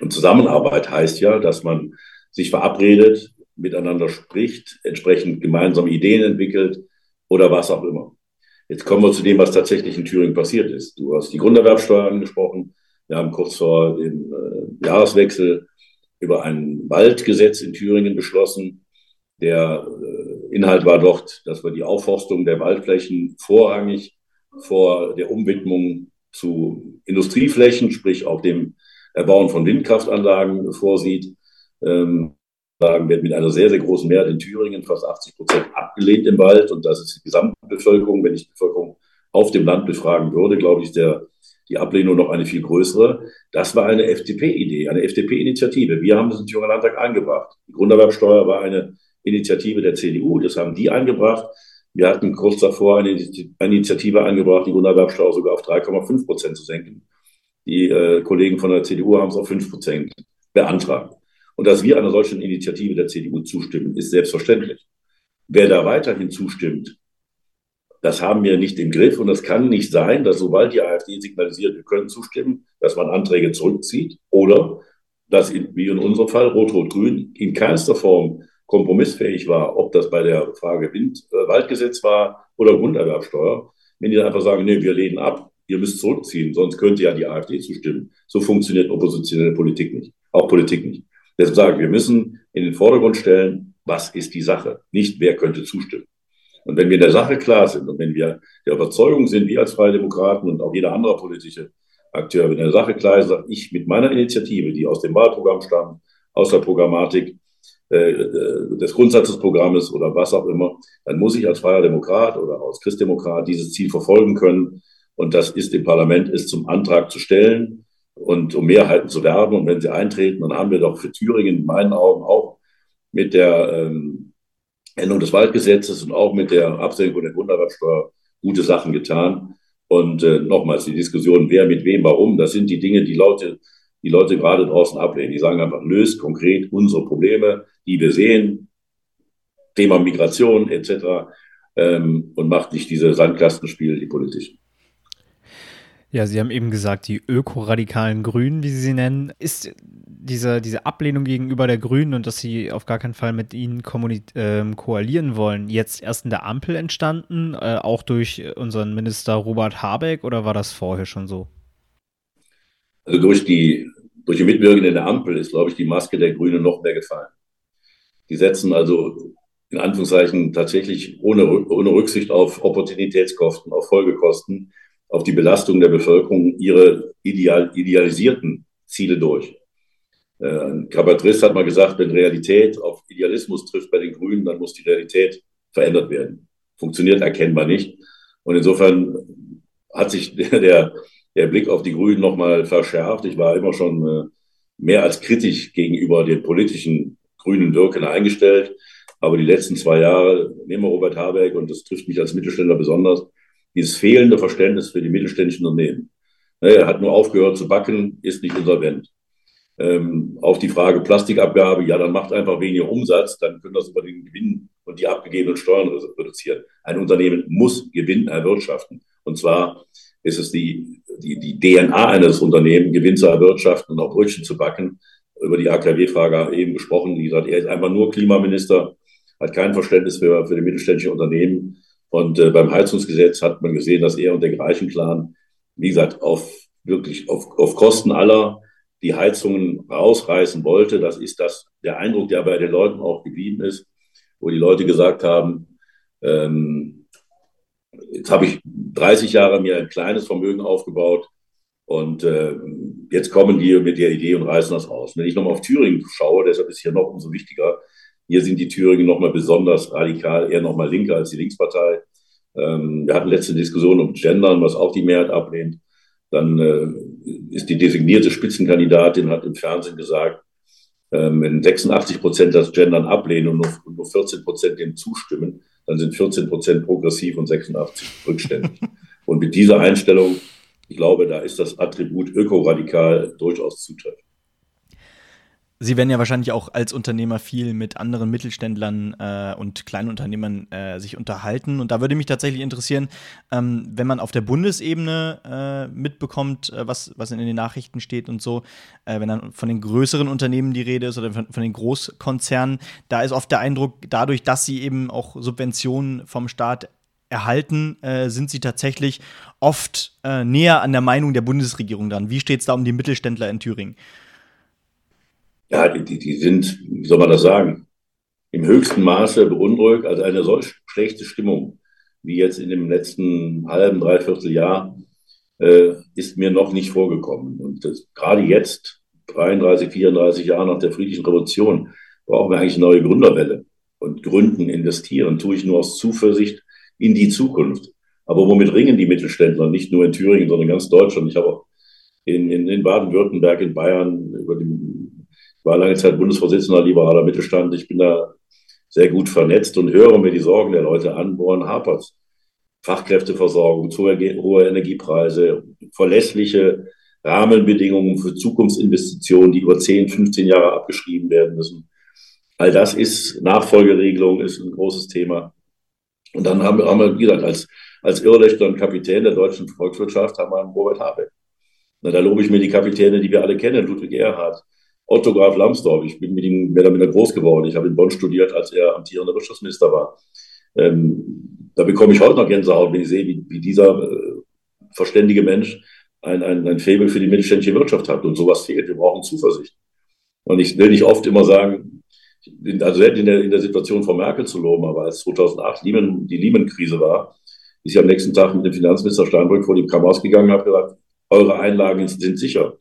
Und Zusammenarbeit heißt ja, dass man sich verabredet, miteinander spricht, entsprechend gemeinsame Ideen entwickelt oder was auch immer. Jetzt kommen wir zu dem, was tatsächlich in Thüringen passiert ist. Du hast die Grunderwerbsteuer angesprochen. Wir haben kurz vor dem äh, Jahreswechsel über ein Waldgesetz in Thüringen beschlossen. Der äh, Inhalt war dort, dass wir die Aufforstung der Waldflächen vorrangig vor der Umwidmung zu Industrieflächen, sprich auch dem Erbauen von Windkraftanlagen vorsieht. Ähm, wird mit einer sehr, sehr großen Mehrheit in Thüringen, fast 80 Prozent, abgelehnt im Wald. Und das ist die Gesamtbevölkerung. Wenn ich die Bevölkerung auf dem Land befragen würde, glaube ich, der, die Ablehnung noch eine viel größere. Das war eine FDP-Idee, eine FDP-Initiative. Wir haben das in Thüringer Landtag eingebracht. Die Grunderwerbsteuer war eine Initiative der CDU. Das haben die eingebracht. Wir hatten kurz davor eine Initiative eingebracht, die Grunderwerbsteuer sogar auf 3,5 Prozent zu senken. Die äh, Kollegen von der CDU haben es auf 5 Prozent beantragt. Und dass wir einer solchen Initiative der CDU zustimmen, ist selbstverständlich. Wer da weiterhin zustimmt, das haben wir nicht im Griff. Und es kann nicht sein, dass sobald die AfD signalisiert, wir können zustimmen, dass man Anträge zurückzieht oder dass, in, wie in unserem Fall, Rot-Rot-Grün in keinster Form kompromissfähig war, ob das bei der Frage Wind, äh, Waldgesetz war oder Grunderwerbsteuer. Wenn die dann einfach sagen, nee, wir lehnen ab, ihr müsst zurückziehen, sonst könnte ja die AfD zustimmen. So funktioniert oppositionelle Politik nicht, auch Politik nicht. Deshalb sage ich, wir müssen in den Vordergrund stellen, was ist die Sache, nicht wer könnte zustimmen. Und wenn wir in der Sache klar sind und wenn wir der Überzeugung sind, wir als Freie Demokraten und auch jeder andere politische Akteur, wenn in der Sache klar ist, ich mit meiner Initiative, die aus dem Wahlprogramm stammt, aus der Programmatik äh, des Grundsatzesprogrammes oder was auch immer, dann muss ich als Freier Demokrat oder als Christdemokrat dieses Ziel verfolgen können. Und das ist im Parlament, ist zum Antrag zu stellen und um Mehrheiten zu werben. Und wenn sie eintreten, dann haben wir doch für Thüringen in meinen Augen auch mit der ähm, Änderung des Waldgesetzes und auch mit der Absenkung der Grunderwerbsteuer gute Sachen getan. Und äh, nochmals die Diskussion, wer mit wem, warum, das sind die Dinge, die Leute, die Leute gerade draußen ablehnen. Die sagen einfach, löst konkret unsere Probleme, die wir sehen. Thema Migration etc. Ähm, und macht nicht diese Sandkastenspiele, die politischen. Ja, Sie haben eben gesagt, die ökoradikalen Grünen, wie Sie sie nennen. Ist diese, diese Ablehnung gegenüber der Grünen und dass sie auf gar keinen Fall mit ihnen äh, koalieren wollen, jetzt erst in der Ampel entstanden, äh, auch durch unseren Minister Robert Habeck oder war das vorher schon so? Also durch die, durch die Mitwirkung in der Ampel ist, glaube ich, die Maske der Grünen noch mehr gefallen. Die setzen also in Anführungszeichen tatsächlich ohne, ohne Rücksicht auf Opportunitätskosten, auf Folgekosten, auf die Belastung der Bevölkerung ihre ideal, idealisierten Ziele durch. Äh, Cabatrist hat mal gesagt, wenn Realität auf Idealismus trifft bei den Grünen, dann muss die Realität verändert werden. Funktioniert erkennbar nicht. Und insofern hat sich der, der Blick auf die Grünen nochmal verschärft. Ich war immer schon äh, mehr als kritisch gegenüber den politischen grünen Wirken eingestellt. Aber die letzten zwei Jahre, nehmen wir Robert Habeck, und das trifft mich als Mittelständler besonders, dieses fehlende Verständnis für die mittelständischen Unternehmen. Ne, er hat nur aufgehört zu backen, ist nicht insolvent. Ähm, auf die Frage Plastikabgabe, ja, dann macht einfach weniger Umsatz, dann können das über den Gewinn und die abgegebenen Steuern reduzieren. Ein Unternehmen muss Gewinn erwirtschaften. Und zwar ist es die, die, die DNA eines Unternehmens, Gewinn zu erwirtschaften und auch Brötchen zu backen. Über die AKW-Frage eben gesprochen. Wie gesagt, er ist einfach nur Klimaminister, hat kein Verständnis für, für die mittelständischen Unternehmen und äh, beim Heizungsgesetz hat man gesehen, dass er und der Greichenclan, wie gesagt, auf wirklich auf, auf Kosten aller die Heizungen rausreißen wollte. Das ist das, der Eindruck, der bei den Leuten auch geblieben ist, wo die Leute gesagt haben, ähm, jetzt habe ich 30 Jahre mir ein kleines Vermögen aufgebaut und äh, jetzt kommen die mit der Idee und reißen das raus. Wenn ich nochmal auf Thüringen schaue, deshalb ist hier noch umso wichtiger, hier sind die Thüringen nochmal besonders radikal, eher nochmal linker als die Linkspartei. Ähm, wir hatten letzte Diskussion um Gendern, was auch die Mehrheit ablehnt. Dann äh, ist die designierte Spitzenkandidatin, hat im Fernsehen gesagt, ähm, wenn 86 Prozent das Gendern ablehnen und nur, nur 14 Prozent dem zustimmen, dann sind 14 Prozent progressiv und 86 rückständig. und mit dieser Einstellung, ich glaube, da ist das Attribut ökoradikal durchaus zutreffend. Sie werden ja wahrscheinlich auch als Unternehmer viel mit anderen Mittelständlern äh, und Kleinunternehmern äh, sich unterhalten. Und da würde mich tatsächlich interessieren, ähm, wenn man auf der Bundesebene äh, mitbekommt, äh, was, was in den Nachrichten steht und so, äh, wenn dann von den größeren Unternehmen die Rede ist oder von, von den Großkonzernen, da ist oft der Eindruck, dadurch, dass sie eben auch Subventionen vom Staat erhalten, äh, sind sie tatsächlich oft näher an der Meinung der Bundesregierung dran. Wie steht es da um die Mittelständler in Thüringen? Ja, die, die sind, wie soll man das sagen, im höchsten Maße beunruhigt. Also eine solch schlechte Stimmung wie jetzt in dem letzten halben, dreiviertel Jahr äh, ist mir noch nicht vorgekommen. Und das, gerade jetzt, 33, 34 Jahre nach der friedlichen Revolution, brauchen wir eigentlich eine neue Gründerwelle. Und gründen, investieren, tue ich nur aus Zuversicht in die Zukunft. Aber womit ringen die Mittelständler? Nicht nur in Thüringen, sondern ganz Deutschland. Ich habe auch in, in, in Baden-Württemberg, in Bayern über die war lange Zeit Bundesvorsitzender liberaler Mittelstand. Ich bin da sehr gut vernetzt und höre mir die Sorgen der Leute an, woran hapert Fachkräfteversorgung, zu hohe Energiepreise, verlässliche Rahmenbedingungen für Zukunftsinvestitionen, die über 10, 15 Jahre abgeschrieben werden müssen. All das ist Nachfolgeregelung, ist ein großes Thema. Und dann haben, haben wir, wie gesagt, als, als Irrlichter und Kapitän der deutschen Volkswirtschaft haben wir einen Robert Habeck. Na, da lobe ich mir die Kapitäne, die wir alle kennen, Ludwig Erhard, Otto Graf Lambsdorff. Ich bin mit ihm mehr oder weniger groß geworden. Ich habe in Bonn studiert, als er amtierender Wirtschaftsminister war. Ähm, da bekomme ich heute noch Gänsehaut, wenn ich sehe, wie, wie dieser äh, verständige Mensch ein, ein, ein Faible für die mittelständische Wirtschaft hat. Und sowas fehlt. Wir brauchen Zuversicht. Und ich will nicht oft immer sagen, also in der, in der Situation von Merkel zu loben, aber als 2008 Lehman, die Lehman-Krise war, ist sie am nächsten Tag mit dem Finanzminister Steinbrück vor die Kammer ausgegangen und hat gesagt, eure Einlagen sind sicher.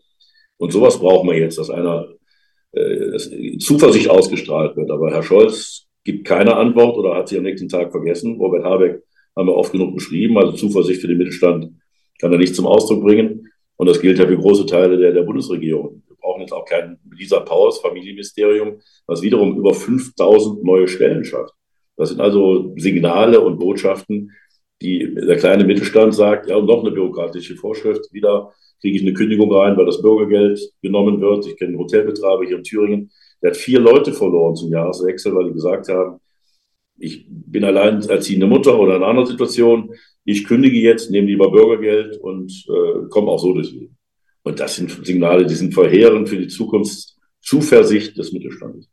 Und sowas brauchen wir jetzt, dass einer äh, Zuversicht ausgestrahlt wird. Aber Herr Scholz gibt keine Antwort oder hat sie am nächsten Tag vergessen. Robert Habeck haben wir oft genug beschrieben. Also Zuversicht für den Mittelstand kann er nicht zum Ausdruck bringen. Und das gilt ja für große Teile der, der Bundesregierung. Wir brauchen jetzt auch kein Lisa Powers Familienministerium, was wiederum über 5000 neue Stellen schafft. Das sind also Signale und Botschaften, die der kleine Mittelstand sagt, ja, und noch eine bürokratische Vorschrift, wieder kriege ich eine Kündigung rein, weil das Bürgergeld genommen wird. Ich kenne Hotelbetreiber hier in Thüringen. Der hat vier Leute verloren zum Jahreswechsel, weil die gesagt haben, ich bin allein erziehende Mutter oder in einer anderen Situation. Ich kündige jetzt, nehme lieber Bürgergeld und äh, komme auch so durchs. Und das sind Signale, die sind verheerend für die Zukunftszuversicht des Mittelstandes.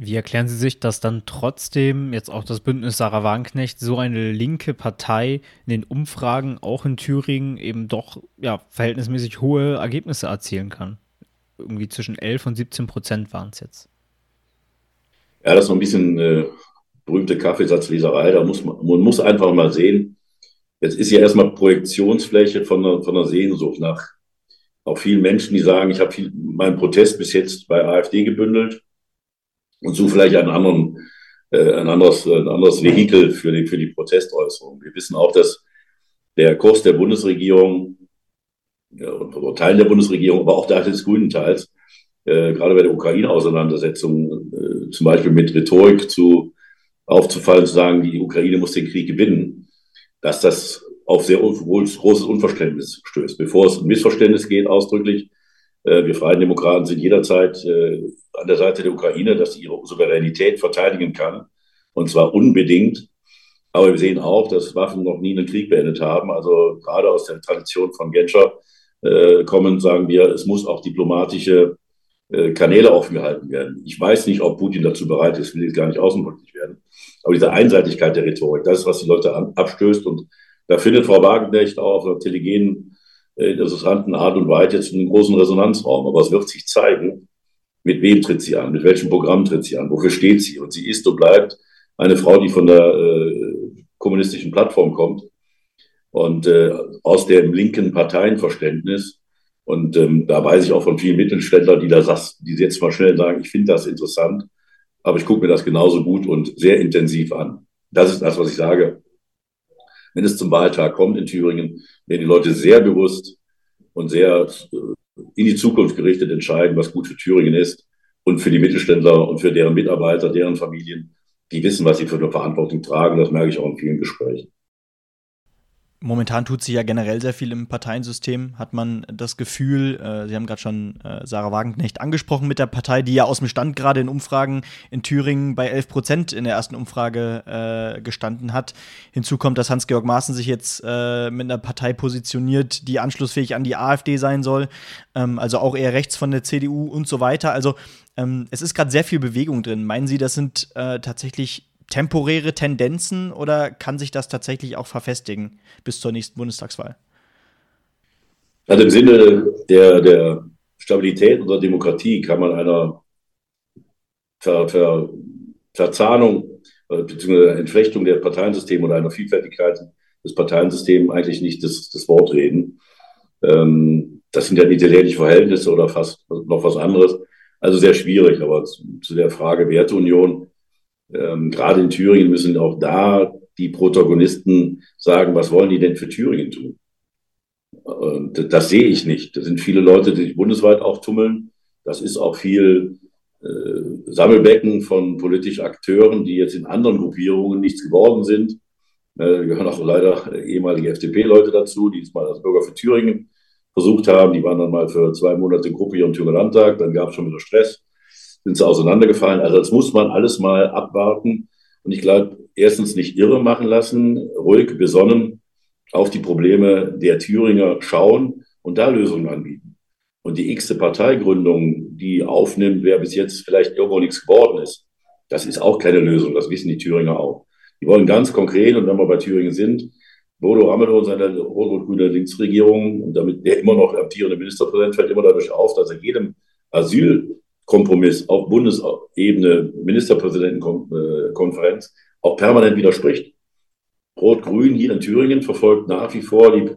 Wie erklären Sie sich, dass dann trotzdem jetzt auch das Bündnis Sarah Wagenknecht so eine linke Partei in den Umfragen auch in Thüringen eben doch ja, verhältnismäßig hohe Ergebnisse erzielen kann? Irgendwie zwischen 11 und 17 Prozent waren es jetzt. Ja, das ist noch ein bisschen äh, berühmte Kaffeesatzleserei. Da muss man, man muss einfach mal sehen, jetzt ist ja erstmal Projektionsfläche von einer, von einer Sehnsucht nach auch vielen Menschen, die sagen, ich habe meinen Protest bis jetzt bei AfD gebündelt und suche vielleicht einen anderen, äh, ein, anderes, ein anderes Vehikel für die, für die Protestäußerung. Wir wissen auch, dass der Kurs der Bundesregierung ja, und Teilen der Bundesregierung, aber auch der des grünen Teils, äh, gerade bei der Ukraine-Auseinandersetzung, äh, zum Beispiel mit Rhetorik zu aufzufallen, zu sagen, die Ukraine muss den Krieg gewinnen, dass das auf sehr großes Unverständnis stößt. Bevor es ein Missverständnis geht, ausdrücklich, äh, wir Freien Demokraten sind jederzeit äh, an der Seite der Ukraine, dass sie ihre Souveränität verteidigen kann, und zwar unbedingt. Aber wir sehen auch, dass Waffen noch nie einen Krieg beendet haben. Also gerade aus der Tradition von Genscher äh, kommen, sagen wir, es muss auch diplomatische äh, Kanäle offen gehalten werden. Ich weiß nicht, ob Putin dazu bereit ist, will jetzt gar nicht außenpolitisch werden. Aber diese Einseitigkeit der Rhetorik, das ist, was die Leute an, abstößt. Und da findet Frau Wagenknecht auch auf einer telegenen, äh, interessanten Art und Weise jetzt einen großen Resonanzraum. Aber es wird sich zeigen, mit wem tritt sie an, mit welchem Programm tritt sie an, wofür steht sie. Und sie ist und bleibt eine Frau, die von der äh, kommunistischen Plattform kommt und äh, aus dem linken Parteienverständnis. Und ähm, da weiß ich auch von vielen Mittelständlern, die da die jetzt mal schnell sagen, ich finde das interessant, aber ich gucke mir das genauso gut und sehr intensiv an. Das ist das, was ich sage. Wenn es zum Wahltag kommt in Thüringen, werden die Leute sehr bewusst und sehr äh, in die Zukunft gerichtet entscheiden, was gut für Thüringen ist und für die Mittelständler und für deren Mitarbeiter, deren Familien die wissen, was sie für eine Verantwortung tragen. Das merke ich auch in vielen Gesprächen. Momentan tut sich ja generell sehr viel im Parteiensystem, hat man das Gefühl. Äh, Sie haben gerade schon äh, Sarah Wagenknecht angesprochen mit der Partei, die ja aus dem Stand gerade in Umfragen in Thüringen bei 11 Prozent in der ersten Umfrage äh, gestanden hat. Hinzu kommt, dass Hans-Georg Maaßen sich jetzt äh, mit einer Partei positioniert, die anschlussfähig an die AfD sein soll, ähm, also auch eher rechts von der CDU und so weiter. Also ähm, es ist gerade sehr viel Bewegung drin. Meinen Sie, das sind äh, tatsächlich temporäre Tendenzen oder kann sich das tatsächlich auch verfestigen bis zur nächsten Bundestagswahl? Also im Sinne der, der Stabilität unserer Demokratie kann man einer Ver, Ver, Verzahnung äh, bzw. Entflechtung der Parteiensysteme oder einer Vielfältigkeit des Parteiensystems eigentlich nicht das, das Wort reden. Ähm, das sind ja italienische Verhältnisse oder fast noch was anderes. Also sehr schwierig, aber zu, zu der Frage Werteunion ähm, gerade in Thüringen müssen auch da die Protagonisten sagen, was wollen die denn für Thüringen tun? Und das sehe ich nicht. Da sind viele Leute, die sich bundesweit auch tummeln. Das ist auch viel äh, Sammelbecken von politischen Akteuren, die jetzt in anderen Gruppierungen nichts geworden sind. Äh, gehören auch leider ehemalige FDP-Leute dazu, die es mal als Bürger für Thüringen versucht haben. Die waren dann mal für zwei Monate Gruppe hier im Thüringer Landtag. Dann gab es schon wieder Stress sind sie auseinandergefallen. Also das muss man alles mal abwarten. Und ich glaube, erstens nicht irre machen lassen, ruhig, besonnen auf die Probleme der Thüringer schauen und da Lösungen anbieten. Und die x-te Parteigründung, die aufnimmt, wer bis jetzt vielleicht irgendwo nichts geworden ist, das ist auch keine Lösung. Das wissen die Thüringer auch. Die wollen ganz konkret, und wenn wir bei Thüringen sind, Bodo Ramelow und seine rot-rot-grüne Linksregierung, und damit der immer noch amtierende Ministerpräsident fällt immer dadurch auf, dass er jedem Asyl Kompromiss auf Bundesebene, Ministerpräsidentenkonferenz, auch permanent widerspricht. Rot-Grün hier in Thüringen verfolgt nach wie vor die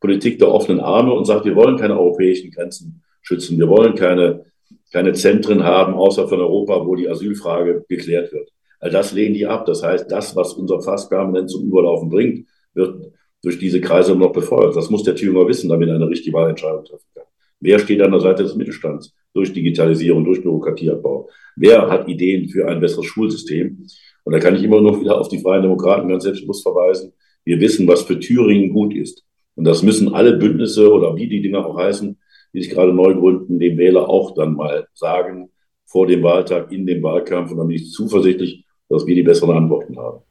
Politik der offenen Arme und sagt, wir wollen keine europäischen Grenzen schützen. Wir wollen keine, keine Zentren haben, außer von Europa, wo die Asylfrage geklärt wird. All das lehnen die ab. Das heißt, das, was unser Fass permanent zum Überlaufen bringt, wird durch diese Kreise noch befeuert. Das muss der Thüringer wissen, damit er eine richtige Wahlentscheidung treffen kann. Wer steht an der Seite des Mittelstands durch Digitalisierung, durch Bürokratieabbau? Wer hat Ideen für ein besseres Schulsystem? Und da kann ich immer noch wieder auf die Freien Demokraten ganz selbstbewusst verweisen. Wir wissen, was für Thüringen gut ist. Und das müssen alle Bündnisse oder wie die Dinger auch heißen, die sich gerade neu gründen, dem Wähler auch dann mal sagen, vor dem Wahltag, in dem Wahlkampf. Und dann bin ich zuversichtlich, dass wir die besseren Antworten haben.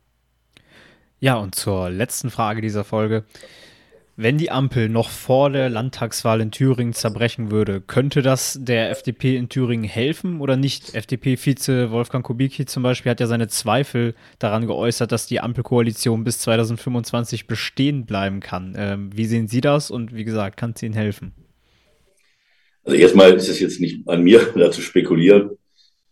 Ja, und zur letzten Frage dieser Folge. Wenn die Ampel noch vor der Landtagswahl in Thüringen zerbrechen würde, könnte das der FDP in Thüringen helfen oder nicht? FDP-Vize Wolfgang Kubicki zum Beispiel hat ja seine Zweifel daran geäußert, dass die Ampelkoalition bis 2025 bestehen bleiben kann. Ähm, wie sehen Sie das und wie gesagt, kann es Ihnen helfen? Also erstmal ist es jetzt nicht an mir, da zu spekulieren.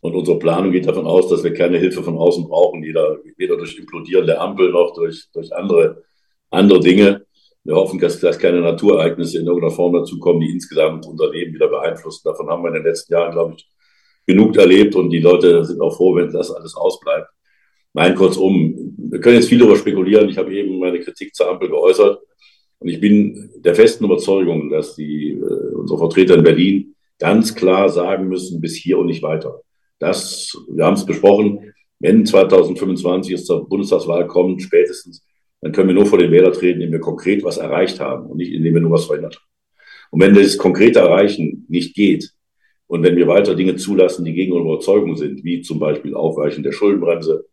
Und unsere Planung geht davon aus, dass wir keine Hilfe von außen brauchen, weder, weder durch Implodieren der Ampel noch durch, durch andere, andere Dinge. Wir hoffen, dass, dass keine Naturereignisse in irgendeiner Form dazukommen, die insgesamt unser Leben wieder beeinflussen. Davon haben wir in den letzten Jahren, glaube ich, genug erlebt und die Leute sind auch froh, wenn das alles ausbleibt. Nein, kurzum, wir können jetzt viel darüber spekulieren. Ich habe eben meine Kritik zur Ampel geäußert und ich bin der festen Überzeugung, dass die, äh, unsere Vertreter in Berlin ganz klar sagen müssen, bis hier und nicht weiter. Das, wir haben es besprochen, wenn 2025 es zur Bundestagswahl kommt, spätestens, dann können wir nur vor den Wähler treten, indem wir konkret was erreicht haben und nicht indem wir nur was verhindert haben. Und wenn das konkrete Erreichen nicht geht und wenn wir weiter Dinge zulassen, die gegen unsere Überzeugung sind, wie zum Beispiel Aufweichen der Schuldenbremse,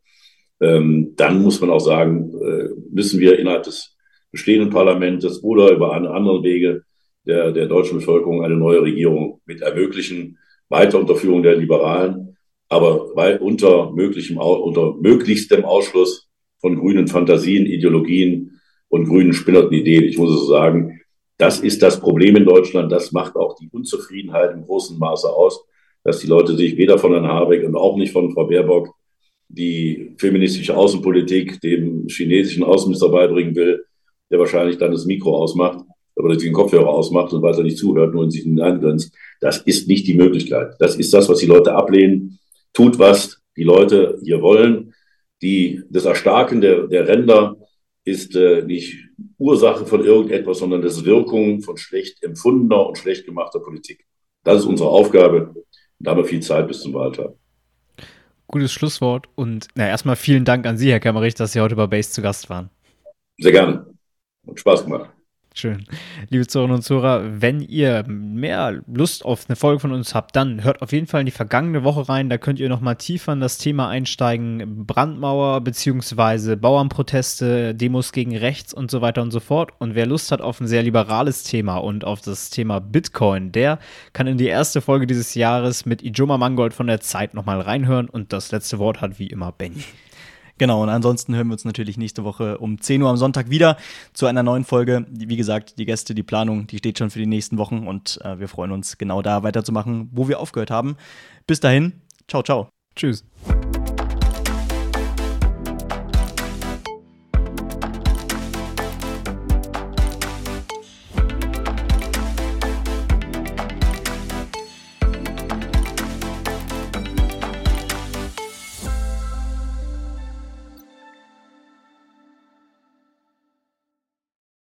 ähm, dann muss man auch sagen, äh, müssen wir innerhalb des bestehenden Parlaments oder über eine andere Wege der, der deutschen Bevölkerung eine neue Regierung mit ermöglichen, weiter Unterführung der Liberalen, aber unter, möglichem, unter möglichstem Ausschluss von grünen Fantasien, Ideologien und grünen spinnerten Ideen. Ich muss es so sagen, das ist das Problem in Deutschland. Das macht auch die Unzufriedenheit im großen Maße aus, dass die Leute sich weder von Herrn Habeck und auch nicht von Frau Baerbock die feministische Außenpolitik dem chinesischen Außenminister beibringen will, der wahrscheinlich dann das Mikro ausmacht oder den Kopfhörer ausmacht und weiter nicht zuhört, nur in sich hineingrenzt. Das ist nicht die Möglichkeit. Das ist das, was die Leute ablehnen. Tut, was die Leute hier wollen. Die, das Erstarken der, der Ränder ist äh, nicht Ursache von irgendetwas, sondern das Wirkung von schlecht empfundener und schlecht gemachter Politik. Das ist unsere Aufgabe. Da haben wir viel Zeit bis zum Wahltag. Gutes Schlusswort und na, erstmal vielen Dank an Sie, Herr Kemmerich, dass Sie heute bei Base zu Gast waren. Sehr gerne. Hat Spaß gemacht. Schön. Liebe Zuhörerinnen und Zuhörer, wenn ihr mehr Lust auf eine Folge von uns habt, dann hört auf jeden Fall in die vergangene Woche rein. Da könnt ihr nochmal tiefer in das Thema einsteigen. Brandmauer bzw. Bauernproteste, Demos gegen rechts und so weiter und so fort. Und wer Lust hat auf ein sehr liberales Thema und auf das Thema Bitcoin, der kann in die erste Folge dieses Jahres mit Ijoma Mangold von der Zeit nochmal reinhören. Und das letzte Wort hat wie immer Benny. Genau, und ansonsten hören wir uns natürlich nächste Woche um 10 Uhr am Sonntag wieder zu einer neuen Folge. Wie gesagt, die Gäste, die Planung, die steht schon für die nächsten Wochen und äh, wir freuen uns genau da weiterzumachen, wo wir aufgehört haben. Bis dahin, ciao, ciao. Tschüss.